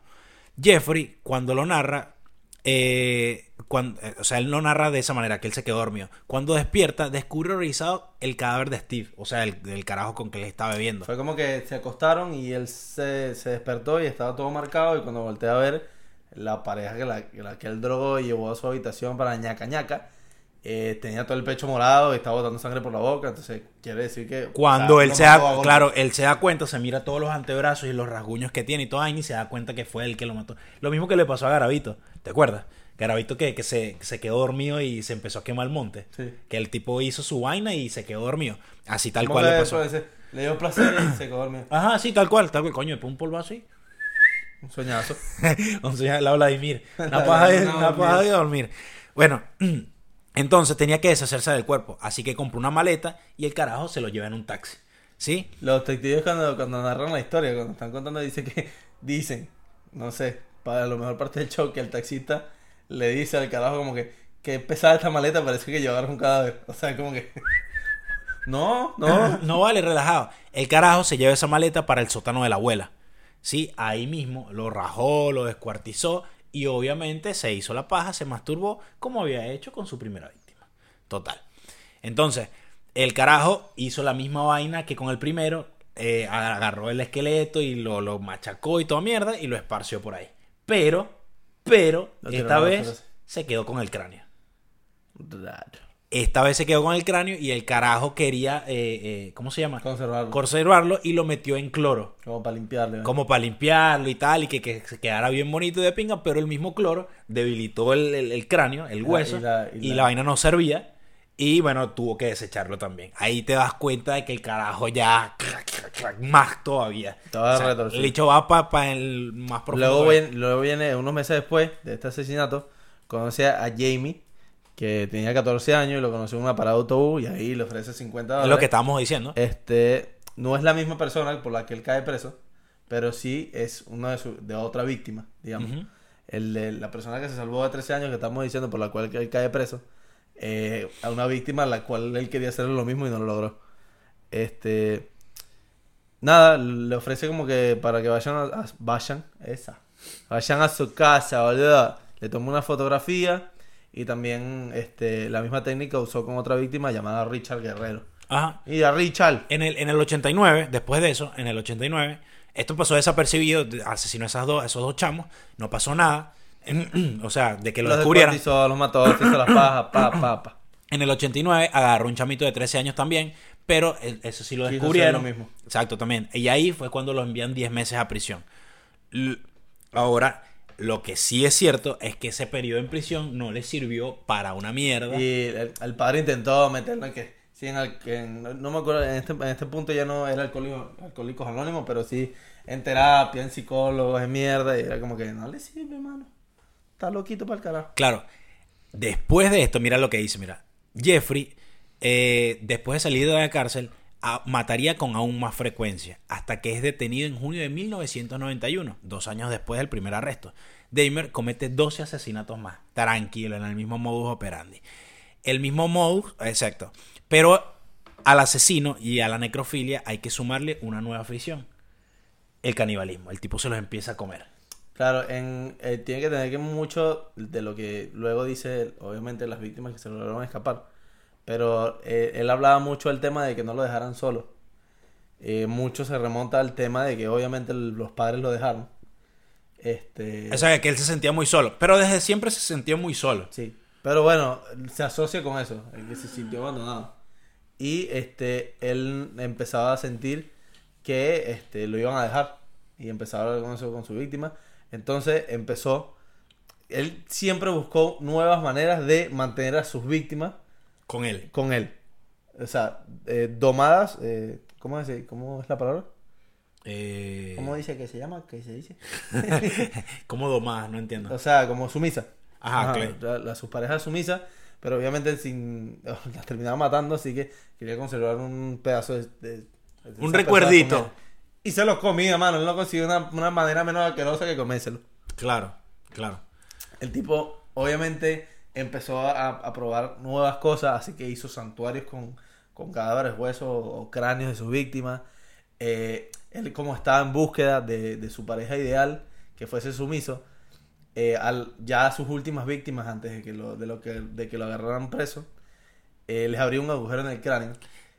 Jeffrey, cuando lo narra, eh, cuan- eh, o sea, él lo narra de esa manera, que él se quedó dormido. Cuando despierta, descubre horrorizado el cadáver de Steve, o sea, el, el carajo con que le estaba bebiendo. Fue como que se acostaron y él se, se despertó y estaba todo marcado. Y cuando volteé a ver, la pareja que, la, que, la que él drogó y llevó a su habitación para ñaca ñaca, eh, tenía todo el pecho morado y estaba botando sangre por la boca. Entonces, quiere decir que. Cuando o sea, él se da, claro, él se da cuenta, se mira todos los antebrazos y los rasguños que tiene y todo ahí y se da cuenta que fue él que lo mató. Lo mismo que le pasó a Garavito, ¿te acuerdas? Garavito que, que se, se quedó dormido y se empezó a quemar el monte. Sí. Que el tipo hizo su vaina y se quedó dormido. Así tal cual le pasó. ese- le dio placer y se quedó dormido. Ajá, sí, tal cual, tal cual. Coño, un polvazo así. Un soñazo. o sea, la Vladimir. Una La paja de, una paja de dormir. Bueno, entonces tenía que deshacerse del cuerpo. Así que compró una maleta y el carajo se lo lleva en un taxi. ¿Sí? Los detectives cuando, cuando narran la historia, cuando están contando, dicen que dicen, no sé, para lo mejor parte del show, que el taxista le dice al carajo como que, que pesada esta maleta, parece que llevaron un cadáver. O sea, como que... No, no. No vale, relajado. El carajo se lleva esa maleta para el sótano de la abuela. Sí, ahí mismo lo rajó, lo descuartizó y obviamente se hizo la paja, se masturbó como había hecho con su primera víctima. Total. Entonces, el carajo hizo la misma vaina que con el primero, eh, agarró el esqueleto y lo, lo machacó y toda mierda y lo esparció por ahí. Pero, pero, esta vez se quedó con el cráneo. Raro. Esta vez se quedó con el cráneo y el carajo quería, eh, eh, ¿cómo se llama? Conservarlo. Conservarlo y lo metió en cloro. como para limpiarle. ¿no? Como para limpiarlo y tal, y que, que se quedara bien bonito y de pinga, pero el mismo cloro debilitó el, el- el cráneo, el hueso, y la- y y la- la vaina no servía. Y bueno, tuvo que desecharlo también. Ahí te das cuenta de que el carajo ya más todavía. Estaba O sea, retorcido. el hecho va para el más profundo. Luego viene, luego viene, unos meses después de este asesinato, conoce a Jamie, que tenía 14 años y lo conoció en una parada de autobús y ahí le ofrece 50 Es dólares. lo que estábamos diciendo. Este, no es la misma persona por la que él cae preso, pero sí es uno de, su- de otra víctima, digamos. Ujú. El de la persona que se salvó de 13 años que estamos diciendo por la cual él cae preso, eh, a una víctima a la cual él quería hacer lo mismo y no lo logró. Este, nada, le ofrece como que para que vayan a, a- vayan, esa, vayan a su casa, boludo. Le tomó una fotografía y también este, la misma técnica usó con otra víctima llamada Richard Guerrero. Ajá. Y a Richard. En el, en el 89, después de eso, en el 89, esto pasó desapercibido, de- asesinó a esas dos, a esos dos chamos, no pasó nada. o sea, de que lo los descubrieran. los mató, se hizo las pajas, pa, pa, pa. En el 89 agarró un chamito de 13 años también, pero el- eso sí lo descubrieron. lo mismo. Exacto, también. Y ahí fue cuando lo envían 10 meses a prisión. Ahora, lo que sí es cierto es que ese periodo en prisión no le sirvió para una mierda. Y el, el padre intentó meterlo en que, sí, en, en- no me acuerdo, en este, en este punto ya no era alcohólico, alcohólicos anónimos, pero sí en terapia, en psicólogos, en mierda, y era como que no le sirve, mano. Está loquito para el carajo. Claro, después de esto, mira lo que dice, mira. Jeffrey, eh, después de salir de la cárcel, mataría con aún más frecuencia, hasta que es detenido en junio de 1991, dos años después del primer arresto. Dahmer comete 12 asesinatos más, tranquilo, en el mismo modus operandi. El mismo modus, exacto. Pero al asesino y a la necrofilia hay que sumarle una nueva afición. El canibalismo. El tipo se los empieza a comer. Claro, eh, tiene que tener que mucho de lo que luego dice, obviamente, las víctimas que se lograron escapar. Pero eh, él hablaba mucho del tema de que no lo dejaran solo. Eh, mucho se remonta al tema de que obviamente los padres lo dejaron. Este, O sea, que él se sentía muy solo. Pero desde siempre se sintió muy solo. sí. Pero bueno, se asocia con eso, el que se sintió abandonado. Y este, él empezaba a sentir que este, lo iban a dejar. Y empezaba a hablar con eso con su víctima. Entonces empezó. Él siempre buscó nuevas maneras de mantener a sus víctimas Con él. con él. O sea, eh, domadas. Eh, ¿cómo, es, ¿Cómo es la palabra? Eh, ¿Cómo dice que se llama? ¿Qué se dice? ¿Cómo domás? No entiendo. O sea, como sumisa. Ajá, claro. la- la- sus parejas sumisas, pero obviamente sin las terminaba matando, así que quería conservar un pedazo de, de- de esas Un recuerdito. Y se los comía, mano. Él no consiguió una, una manera menos asquerosa que comérselo. Claro, claro. El tipo, obviamente, empezó a, a probar nuevas cosas, así que hizo santuarios con, con cadáveres, huesos o cráneos de sus víctimas. Eh, él, como estaba en búsqueda de, de su pareja ideal, que fuese sumiso, eh, al, ya a sus últimas víctimas, antes de que lo, de lo, que, de que lo agarraran preso, eh, les abría un agujero en el cráneo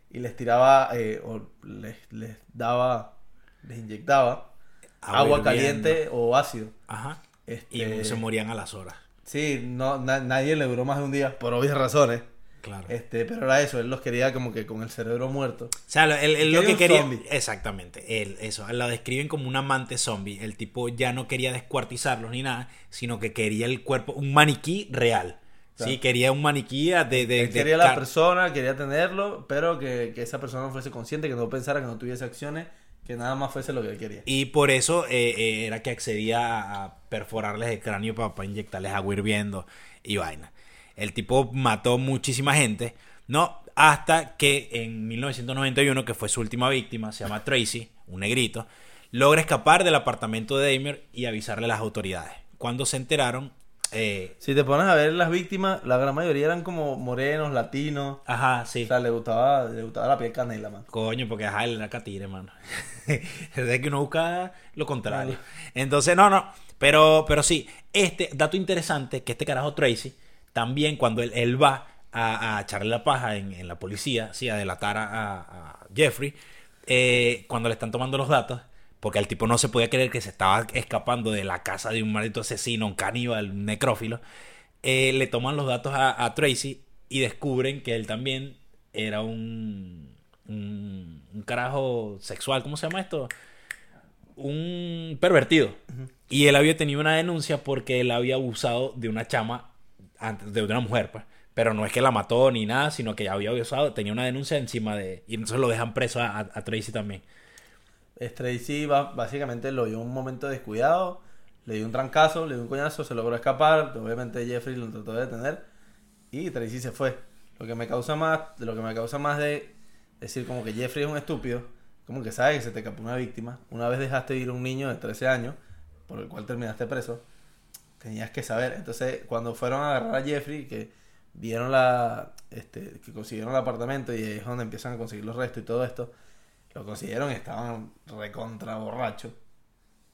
y les tiraba, eh, o les, les daba, les inyectaba agua, caliente o ácido. Ajá. Este, Y se morían a las horas. Sí, no, na- nadie le duró más de un día, por obvias razones. Claro. Este, pero era eso, él los quería como que con el cerebro muerto. O sea, él, él lo que quería. zombie. Exactamente. Él, eso. La describen como un amante zombie. El tipo ya no quería descuartizarlos ni nada, sino que quería el cuerpo, un maniquí real. Sí, quería un maniquí de. de, Él de quería la persona, quería tenerlo, pero que, que esa persona no fuese consciente, que no pensara, que no tuviese acciones, que nada más fuese lo que él quería. Y por eso eh, eh, era que accedía a, perforarles el cráneo para, inyectarles agua hirviendo y vaina. El tipo mató muchísima gente, ¿no? Hasta que en 1991, que fue su última víctima, se llama Tracy, un negrito, logra escapar del apartamento de Dahmer y avisarle a las autoridades. Cuando se enteraron, eh, Si te pones a ver las víctimas, la gran mayoría eran como morenos, latinos. ajá, sí. O sea, le gustaba, le gustaba la piel canela, man. Coño, porque ajá, él era catire, mano. es que uno busca lo contrario. Entonces, no, no. Pero, pero sí, este dato interesante, que este carajo Tracy, también cuando él, él va a, a echarle la paja en, en la policía, sí, a delatar a Jeffrey, eh, cuando le están tomando los datos, porque el tipo no se podía creer que se estaba escapando de la casa de un maldito asesino, un caníbal, un necrófilo, eh, le toman los datos a, a Tracy y descubren que él también era un, un, un carajo sexual, ¿cómo se llama esto? Un pervertido. Y él había tenido una denuncia porque él había abusado de una chama, antes- de una mujer, pues. Pero no es que la mató ni nada, sino que había abusado, tenía una denuncia encima de... Y entonces lo dejan preso a, a- a Tracy también. Tracy va- básicamente lo en un momento descuidado, le dio un trancazo, le dio un coñazo, se logró escapar. Obviamente Jeffrey lo trató de detener. y Tracy se fue. Lo que me causa más, lo que me causa más de decir como que Jeffrey es un estúpido, como que sabe que se te escapó una víctima. Una vez dejaste ir un niño de 13 años, por el cual terminaste preso, tenías que saber. Entonces, cuando fueron a agarrar a Jeffrey, que vieron la, este, que consiguieron el apartamento y es donde empiezan a conseguir los restos y todo esto, lo consiguieron y estaban recontra borrachos.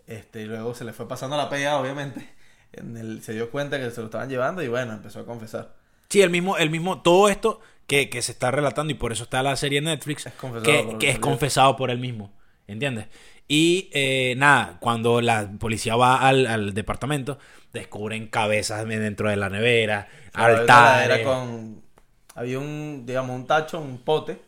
Este, y luego se le fue pasando la pega, obviamente. En el, se dio cuenta que se lo estaban llevando y bueno, empezó a confesar. Sí, el mismo, el mismo, todo esto que, que se está relatando y por eso está la serie Netflix, Es que, es confesado por él mismo, ¿entiendes? Y eh, nada, cuando la policía va al, al departamento, descubren cabezas dentro de la nevera, Claro, altares. Con, había un, digamos, un tacho, un pote.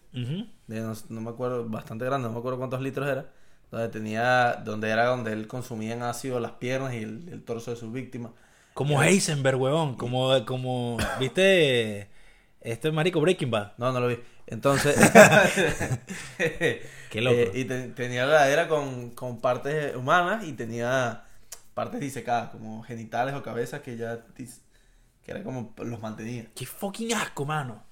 De no, no me acuerdo, bastante grande, no me acuerdo cuántos litros era, donde tenía, donde era donde él consumía en ácido las piernas y el, el torso de sus víctimas. Como Heisenberg, huevón, como, como, ¿viste? Este marico Breaking Bad. No, no lo vi. Entonces, Qué loco. Eh, y te- tenía la ladera con, con partes humanas y tenía partes disecadas, como genitales o cabezas que ya que era como los mantenía. Qué fucking asco, mano.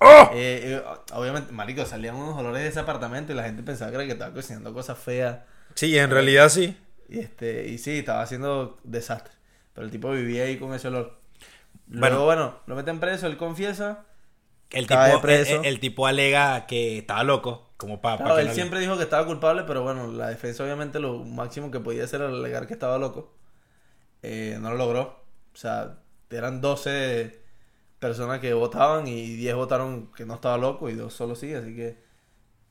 Eh, eh, obviamente, marico, salían unos olores de ese apartamento y la gente pensaba que era que estaba cocinando cosas feas. Sí, en realidad sí. Y este, y sí, estaba haciendo desastre. Pero el tipo vivía ahí con ese olor. Luego, bueno, lo meten preso, él confiesa. El tipo, preso. el, el tipo alega que estaba loco, como para... Claro, él siempre dijo que estaba culpable, pero bueno, la defensa obviamente lo máximo que podía hacer era alegar que estaba loco. Eh, no lo logró. O sea, eran 12 personas que votaban y 10 votaron que no estaba loco y dos solo sí, así que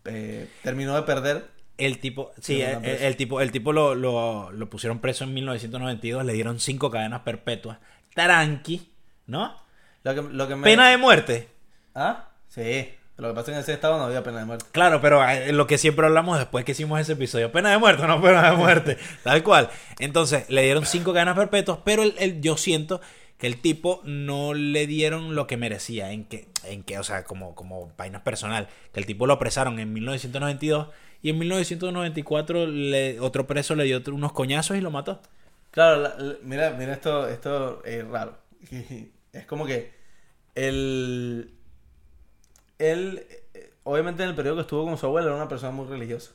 eh, terminó de perder. El tipo, sí, Lo el, tipo, el tipo lo, lo, lo pusieron preso en 1992, le dieron cinco cadenas perpetuas. Taranqui, ¿no? Lo que, lo que me... Pena de muerte. ¿Ah? Sí. Lo que pasa es que en ese estado no había pena de muerte. Claro, pero eh, lo que siempre hablamos después que hicimos ese episodio, pena de muerte no pena de muerte, tal cual. Entonces, le dieron cinco cadenas perpetuas, pero el, el- yo siento que el tipo no le dieron lo que merecía, en que, en que o sea, como, como vaina personal, que el tipo lo apresaron en 1992 y en 1994 le, otro preso le dio unos coñazos y lo mató. Claro, la- la- mira, mira esto, esto es raro. Es como que él, él, eh, obviamente en el periodo que estuvo con su abuela era una persona muy religiosa.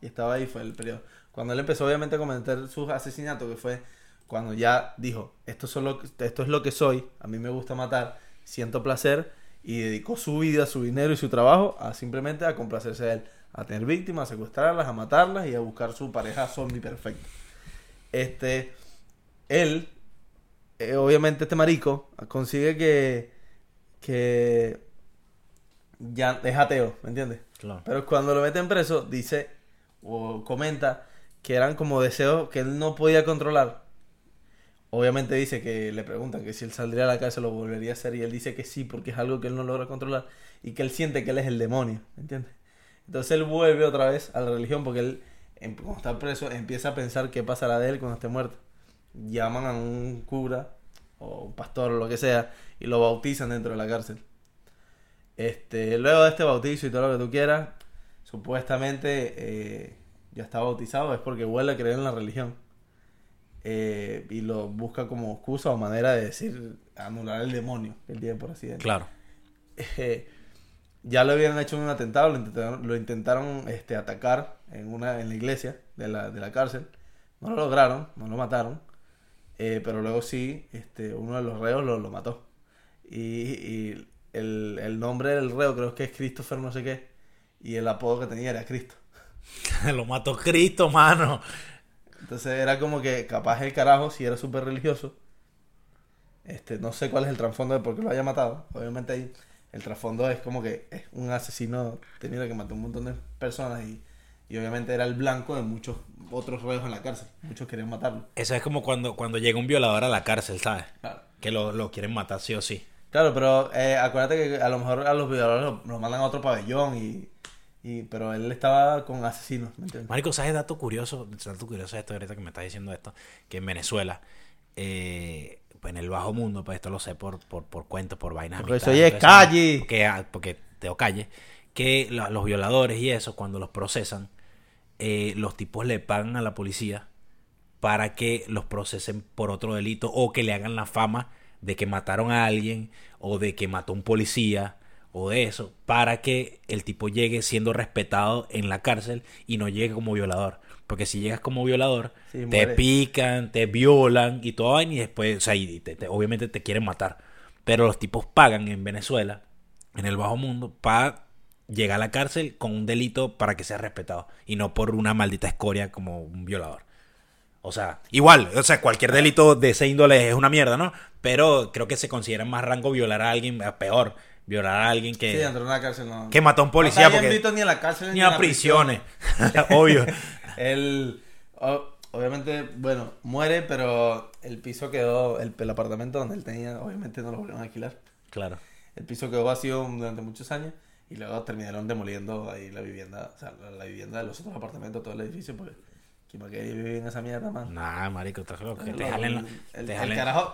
Y estaba ahí, fue el periodo. Cuando él empezó obviamente a cometer sus asesinatos, que fue cuando ya dijo, esto, es lo que soy, a mí me gusta matar, siento placer, y dedicó su vida, su dinero y su trabajo a simplemente a complacerse de él, a tener víctimas, a secuestrarlas, a matarlas y a buscar su pareja zombie perfecta. Este, él, eh, obviamente este marico, consigue que, que ya es ateo, ¿me entiendes? Claro. Pero cuando lo meten preso, dice o comenta que eran como deseos que él no podía controlar. Obviamente dice que le preguntan que si él saldría a la cárcel lo volvería a hacer y él dice que sí porque es algo que él no logra controlar y que él siente que él es el demonio, ¿me entiendes? Entonces él vuelve otra vez a la religión porque él, em- cuando está preso, empieza a pensar qué pasará de él cuando esté muerto. Llaman a un cura o un pastor o lo que sea y lo bautizan dentro de la cárcel. Este, luego de este bautizo y todo lo que tú quieras, supuestamente eh, ya está bautizado, es porque vuelve a creer en la religión. Eh, y lo busca como excusa o manera de decir, anular el demonio que él tiene, por así decirlo. Claro. Eh, ya lo habían hecho en un atentado, lo intentaron, lo intentaron este, atacar en, una, en la iglesia de la, de la cárcel. No lo lograron, no lo mataron. Eh, pero luego sí, este, uno de los reos lo, lo mató. Y, y el, el nombre del reo creo que es Christopher no sé qué. Y el apodo que tenía era Cristo. lo mató Cristo, mano. Entonces era como que capaz el carajo, si era súper religioso. Este, no sé cuál es el trasfondo de por qué lo haya matado. Obviamente ahí el trasfondo es como que es un asesino tenido que mató un montón de personas y, y obviamente era el blanco de muchos otros reos en la cárcel. Muchos querían matarlo. Eso es como cuando, cuando llega un violador a la cárcel, ¿sabes? Claro. Que lo, lo quieren matar sí o sí. Claro, pero eh, acuérdate que a lo mejor a los violadores los, los mandan a otro pabellón y, y pero él estaba con asesinos, ¿me entiendes? Marico, ¿sabes dato curioso? Dato curioso esto ahorita que me estás diciendo esto. Que en Venezuela, eh, pues en el bajo mundo, pues esto lo sé por, por, por cuentos, por vainas. Porque soy es eso, calle. Porque, ah, porque tengo calle. Que los violadores y eso, cuando los procesan, eh, los tipos le pagan a la policía para que los procesen por otro delito o que le hagan la fama de que mataron a alguien o de que mató a un policía o de eso para que el tipo llegue siendo respetado en la cárcel y no llegue como violador. Porque si llegas como violador, Sí, te pican, te violan y todo y después, o sea, y te- te- obviamente te quieren matar. Pero los tipos pagan en Venezuela, en el bajo mundo, para llegar a la cárcel con un delito para que sea respetado y no por una maldita escoria como un violador. O sea, igual, o sea, cualquier delito de ese índole es una mierda, ¿no? Pero creo que se considera más rango violar a alguien, peor, violar a alguien que, Sí, cárcel no. que mató a un policía. porque, ni a la cárcel ni a prisiones, obvio. Él, obviamente, bueno, muere, pero el piso quedó, el, el apartamento donde él tenía, obviamente no lo volvieron a alquilar. Claro. El piso quedó vacío durante muchos años y luego terminaron demoliendo ahí la vivienda, o sea, la, la vivienda de los otros apartamentos, todo el edificio, porque ¿quién va a querer vivir en esa mierda, man? Nah, marico, estás loco. Que te jalen la- el, te el jalen- carajo,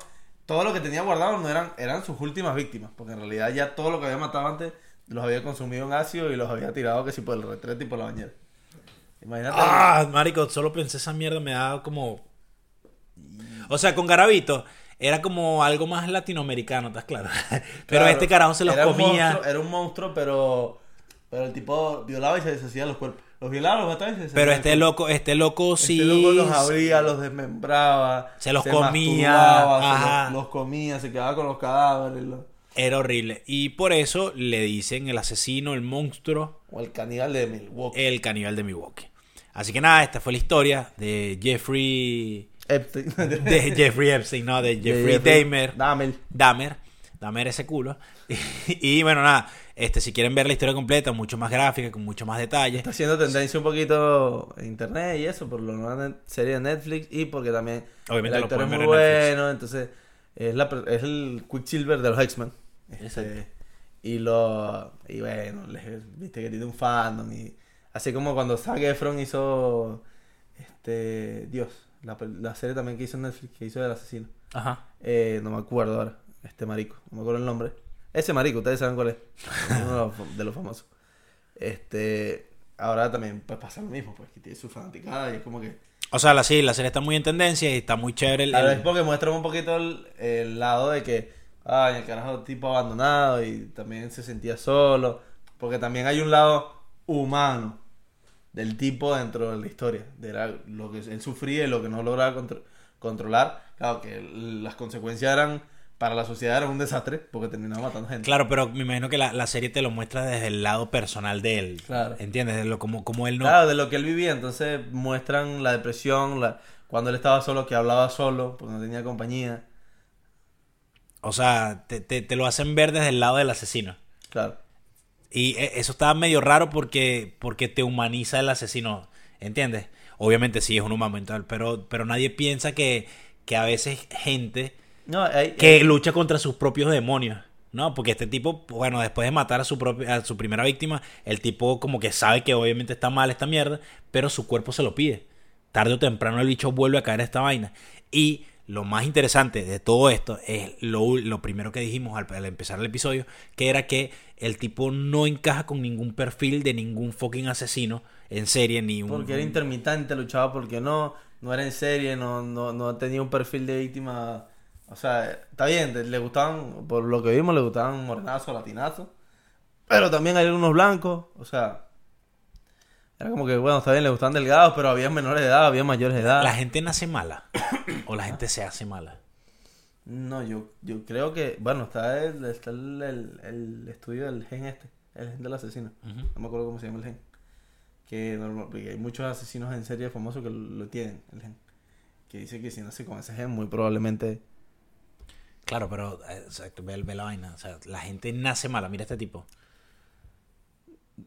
todo lo que tenía guardado no eran, eran sus últimas víctimas, porque en realidad ya todo lo que había matado antes los había consumido en ácido y los había tirado que si por el retrete y por la bañera. Imagínate. Ah, marico, solo pensé esa mierda, me daba como... O sea, con Garavito era como algo más latinoamericano, ¿estás claro? Pero este carajo se los era un comía... monstruo- era un monstruo, pero, pero el tipo violaba y se deshacía de los cuerpos. Los violaba, los mataba y se Pero este cuerpo. loco, este loco sí... Este loco los abría, los desmembraba. Se los comía, masturbaba, se ajá. los, los comía, se quedaba con los cadáveres. los- Era horrible. Y por eso le dicen el asesino, el monstruo, O el caníbal de Milwaukee. el caníbal de Milwaukee. Así que nada, esta fue la historia de Jeffrey... Epstein. De Jeffrey Epstein, no, de Jeffrey Dahmer. Dahmer. Dahmer, Dahmer ese culo. Y, bueno, nada, este, si quieren ver la historia completa, mucho más gráfica, con mucho más detalle. Está haciendo tendencia un poquito en internet y eso, por la nueva serie de Netflix y porque también Obviamente el lo actor es muy ver en Netflix. bueno, entonces es, la, es el Quicksilver de los X-Men. Este, Exacto. y lo y bueno, viste que tiene un fandom y así como cuando Zac Efron hizo este Dios, la, la serie también que hizo Netflix, que hizo del asesino. Ajá. Eh, no me acuerdo ahora, este marico, no me acuerdo el nombre. Ese marico, ustedes saben cuál es. Uno de los, famosos. Este, ahora también pues pasa lo mismo, pues que tiene su fanaticada y es como que O sea, la, sí, la serie está muy en tendencia y está muy chévere. el- el- vez porque muestra un poquito el, el lado de que ay, el carajo tipo abandonado y también se sentía solo, porque también hay un lado humano del tipo dentro de la historia, de la- lo que él sufría y lo que no lograba contro- controlar. Claro que las consecuencias eran para la sociedad eran un desastre porque terminaba matando gente. Claro, pero me imagino que la, la serie te lo muestra desde el lado personal de él. Claro. ¿Entiendes? De lo, como, como él no... Claro, de lo que él vivía, entonces muestran la depresión, la, cuando él estaba solo, que hablaba solo, porque no tenía compañía. O sea, te, te, te lo hacen ver desde el lado del asesino. Claro. Y eh, eso está medio raro porque, porque te humaniza el asesino, ¿entiendes? Obviamente sí es un humano mental, pero, pero nadie piensa que, que a veces gente No, hay, que lucha contra sus propios demonios, ¿no? Porque este tipo, bueno, después de matar a su, propia, a su primera víctima, el tipo como que sabe que obviamente está mal esta mierda, pero su cuerpo se lo pide. Tarde o temprano el bicho vuelve a caer a esta vaina. Y lo más interesante de todo esto es lo, lo primero que dijimos al, al empezar el episodio, que era que el tipo no encaja con ningún perfil de ningún fucking asesino en serie, ni un... porque era intermitente, luchaba porque no, no era en serie, no, no, no tenía un perfil de víctima. O sea, está bien, le gustaban, por lo que vimos, le gustaban morenazos, latinazos. Pero también hay algunos blancos, o sea. Era como que, bueno, está bien, le gustaban delgados, pero había menores de edad, había mayores de edad. ¿La gente nace mala? ¿O la gente se hace mala? No, yo, yo creo que, bueno, está el, está el, el- el estudio del gen este, el gen del asesino. No me acuerdo cómo se llama el gen. Que normal- hay muchos asesinos en serie famosos que lo, lo tienen, el gen. Que dice que si nace con ese gen, muy probablemente... Claro, pero eh, exacto, ve, ve la vaina. O sea, la gente nace mala. Mira este tipo.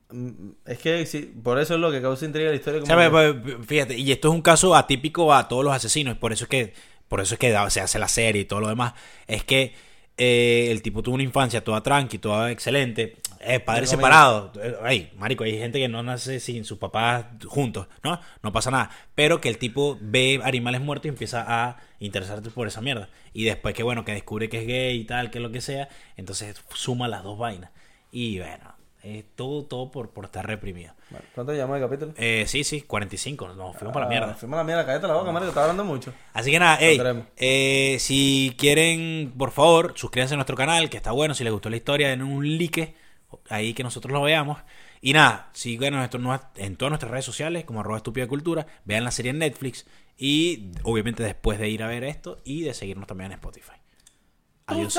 Mm, Es que sí, por eso es lo que causa intriga la historia. Como que- fíjate, y esto es un caso atípico a todos los asesinos. Por eso es que, por eso es que se hace la serie y todo lo demás. Es que eh, el tipo tuvo una infancia toda tranqui, toda excelente. Eh, padre separado. Ay, marico, hay gente que no nace sin sus papás juntos, ¿no? No pasa nada. Pero que el tipo ve animales muertos y empieza a interesarse por esa mierda. Y después que, bueno, que descubre que es gay y tal, que lo que sea, entonces suma las dos vainas. Y bueno, Es todo, todo por, por estar reprimido. ¿Cuánto llevamos de capítulo? Eh, sí, sí, 45. Nos fuimos para la mierda. Ah, Fuimos a la mierda, cállate la boca, marico, estás hablando mucho. Así que nada, ey, eh, si quieren, por favor, suscríbanse a nuestro canal, que está bueno. Si les gustó la historia, den un like ahí que nosotros lo veamos. Y nada, síganos en, todas nuestras redes sociales, como arroba estúpida cultura. Vean la serie en Netflix. Y obviamente después de ir a ver esto y de seguirnos también en Spotify. Adiós.